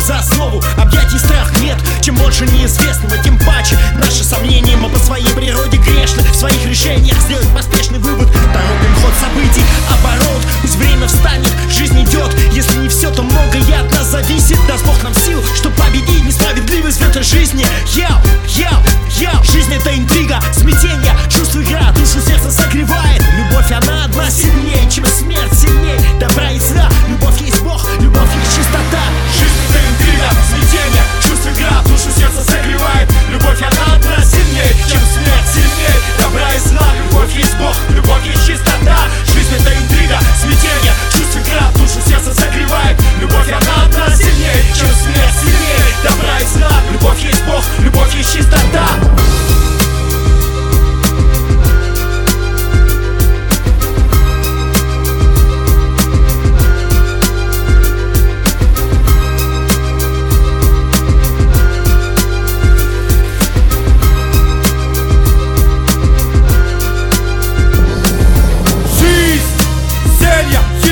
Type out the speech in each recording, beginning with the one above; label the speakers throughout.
Speaker 1: за основу. Объятий страх нет, чем больше неизвестного Тем паче. Наши сомнения Мы по своей природе грешны. В своих решениях сделать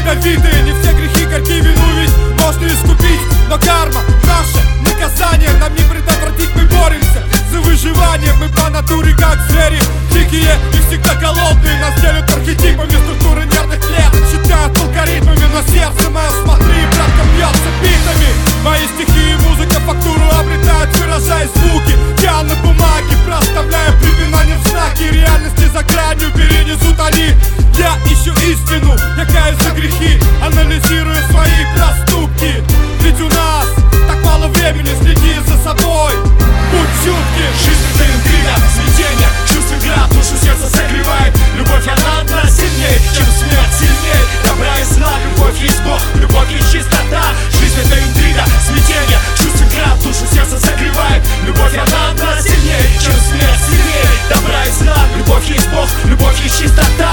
Speaker 1: ядовитые Не все грехи горьки вину ведь можно искупить. Но карма, наше наказание Нам не предотвратить, мы боремся за выживание. Мы по натуре как звери Дикие и всегда голодные. Нас делят архетипами структуры нервных клеток Считают алгоритмами, но сердце мое смотри Братка бьется битами. Мои стихи и музыка фактуру обретают Выражая звуки, истину Я каюсь за грехи, анализирую свои проступки. Ведь у нас так мало времени, следи за собой. Будь чутки Жизнь это интрига, смятение, чувство игра Душу сердце согревает, любовь она одна сильнее Чем смерть сильнее, добра и зла. Любовь есть Бог, любовь есть чистота. Жизнь это интрига, смятение, чувство игра Душу сердце согревает, любовь она одна сильнее Чем смерть сильнее, добра и зла. Любовь есть Бог, любовь есть чистота.